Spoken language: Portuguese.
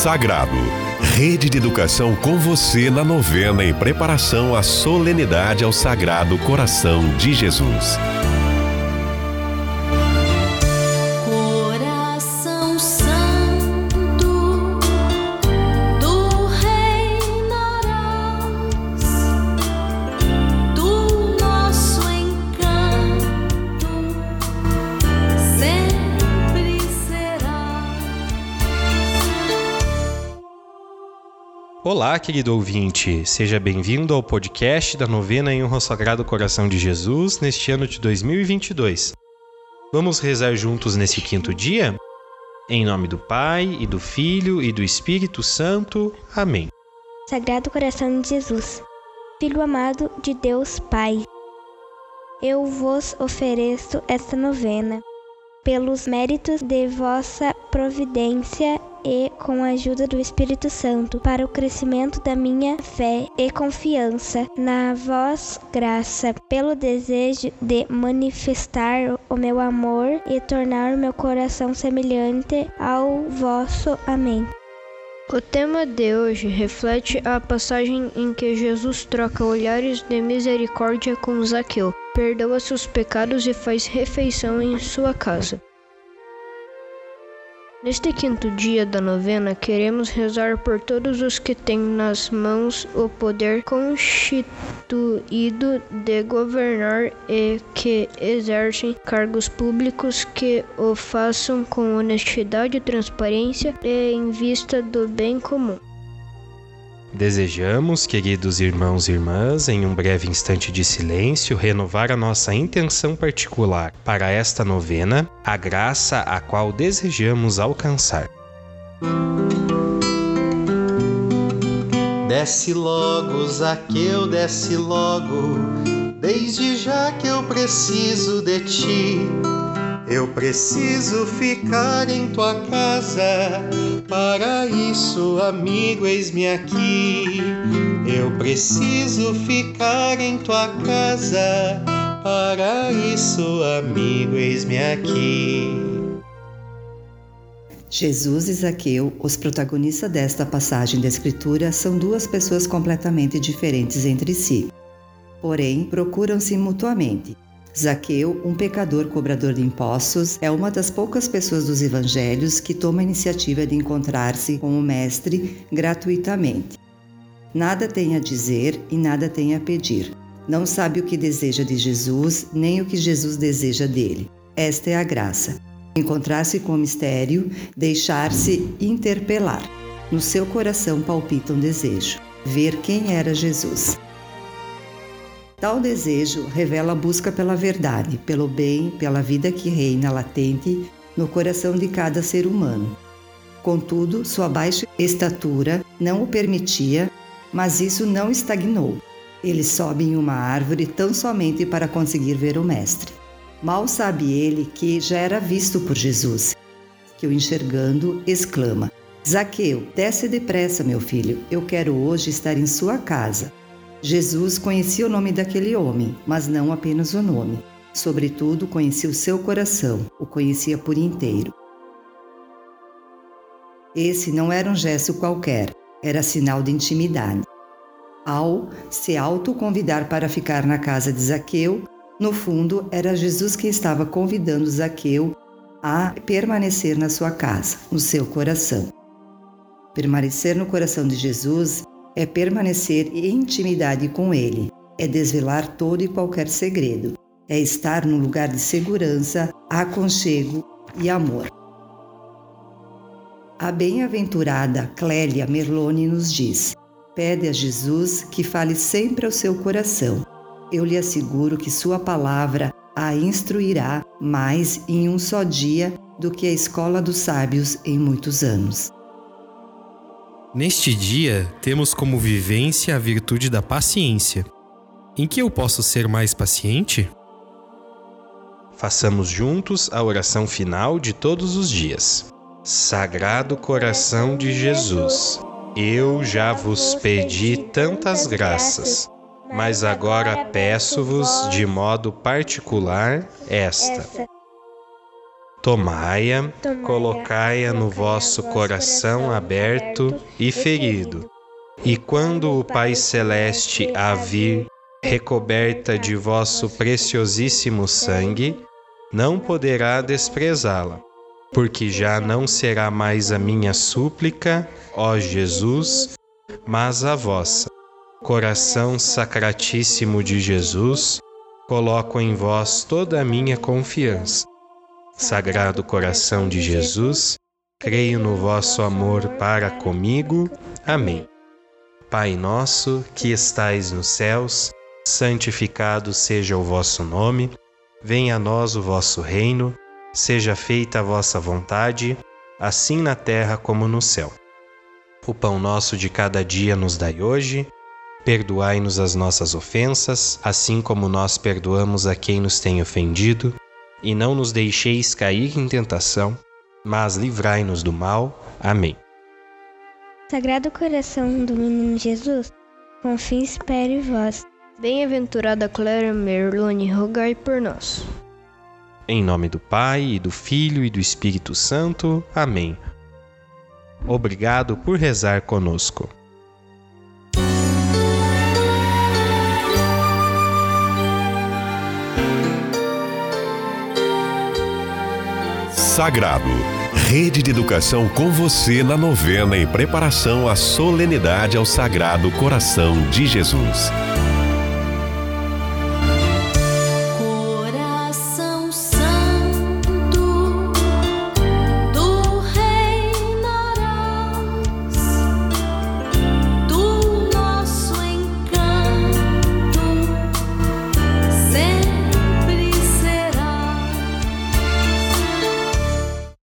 Sagrado. Rede de educação com você na novena em preparação à solenidade ao Sagrado Coração de Jesus. Olá, querido ouvinte, seja bem-vindo ao podcast da novena em honra Sagrado Coração de Jesus neste ano de 2022. Vamos rezar juntos nesse quinto dia? Em nome do Pai, e do Filho, e do Espírito Santo. Amém. Sagrado Coração de Jesus, Filho amado de Deus Pai, eu vos ofereço esta novena, pelos méritos de vossa providência e com a ajuda do Espírito Santo para o crescimento da minha fé e confiança na vós graça, pelo desejo de manifestar o meu amor e tornar o meu coração semelhante ao vosso. Amém. O tema de hoje reflete a passagem em que Jesus troca olhares de misericórdia com Zaqueu, perdoa seus pecados e faz refeição em sua casa. Neste quinto dia da novena, queremos rezar por todos os que têm nas mãos o poder constituído de governar e que exercem cargos públicos que o façam com honestidade e transparência e em vista do bem comum. Desejamos, queridos irmãos e irmãs, em um breve instante de silêncio, renovar a nossa intenção particular para esta novena, a graça a qual desejamos alcançar. Desce logo, Zaqueu, desce logo, desde já que eu preciso de ti. Eu preciso ficar em tua casa, para isso, amigo, eis-me aqui. Eu preciso ficar em tua casa, para isso, amigo, eis-me aqui. Jesus e Zaqueu, os protagonistas desta passagem da Escritura, são duas pessoas completamente diferentes entre si. Porém, procuram-se mutuamente Zaqueu, um pecador cobrador de impostos, é uma das poucas pessoas dos evangelhos que toma a iniciativa de encontrar-se com o Mestre gratuitamente. Nada tem a dizer e nada tem a pedir. Não sabe o que deseja de Jesus, nem o que Jesus deseja dele. Esta é a graça. Encontrar-se com o mistério, deixar-se interpelar. No seu coração palpita um desejo: ver quem era Jesus. Tal desejo revela a busca pela verdade, pelo bem, pela vida que reina latente no coração de cada ser humano. Contudo, sua baixa estatura não o permitia, mas isso não estagnou. Ele sobe em uma árvore tão somente para conseguir ver o Mestre. Mal sabe ele que já era visto por Jesus, que o enxergando exclama: Zaqueu, desce depressa, meu filho, eu quero hoje estar em sua casa. Jesus conhecia o nome daquele homem, mas não apenas o nome. Sobretudo, conhecia o seu coração, o conhecia por inteiro. Esse não era um gesto qualquer, era sinal de intimidade. Ao se autoconvidar para ficar na casa de Zaqueu, no fundo era Jesus quem estava convidando Zaqueu a permanecer na sua casa, no seu coração. Permanecer no coração de Jesus é permanecer em intimidade com Ele, é desvelar todo e qualquer segredo, é estar num lugar de segurança, aconchego e amor. A bem-aventurada Clélia Merlone nos diz: Pede a Jesus que fale sempre ao seu coração. Eu lhe asseguro que Sua palavra a instruirá mais em um só dia do que a escola dos sábios em muitos anos. Neste dia, temos como vivência a virtude da paciência. Em que eu posso ser mais paciente? Façamos juntos a oração final de todos os dias. Sagrado coração de Jesus, eu já vos pedi tantas graças, mas agora peço-vos de modo particular esta Tomai-a, colocai-a no vosso coração aberto e ferido. E quando o Pai Celeste a vir, recoberta de vosso preciosíssimo sangue, não poderá desprezá-la, porque já não será mais a minha súplica, ó Jesus, mas a vossa. Coração sacratíssimo de Jesus, coloco em vós toda a minha confiança Sagrado coração de Jesus, creio no vosso amor para comigo. Amém. Pai nosso, que estais nos céus, santificado seja o vosso nome, venha a nós o vosso reino, seja feita a vossa vontade, assim na terra como no céu. O pão nosso de cada dia nos dai hoje, perdoai-nos as nossas ofensas, assim como nós perdoamos a quem nos tem ofendido e não nos deixeis cair em tentação, mas livrai-nos do mal. Amém. Sagrado coração do menino Jesus, confio e espere vós. Bem-aventurada Clara Merlone, rogai por nós. Em nome do Pai, e do Filho e do Espírito Santo. Amém. Obrigado por rezar conosco. Sagrado. Rede de educação com você na novena em preparação à solenidade ao Sagrado Coração de Jesus.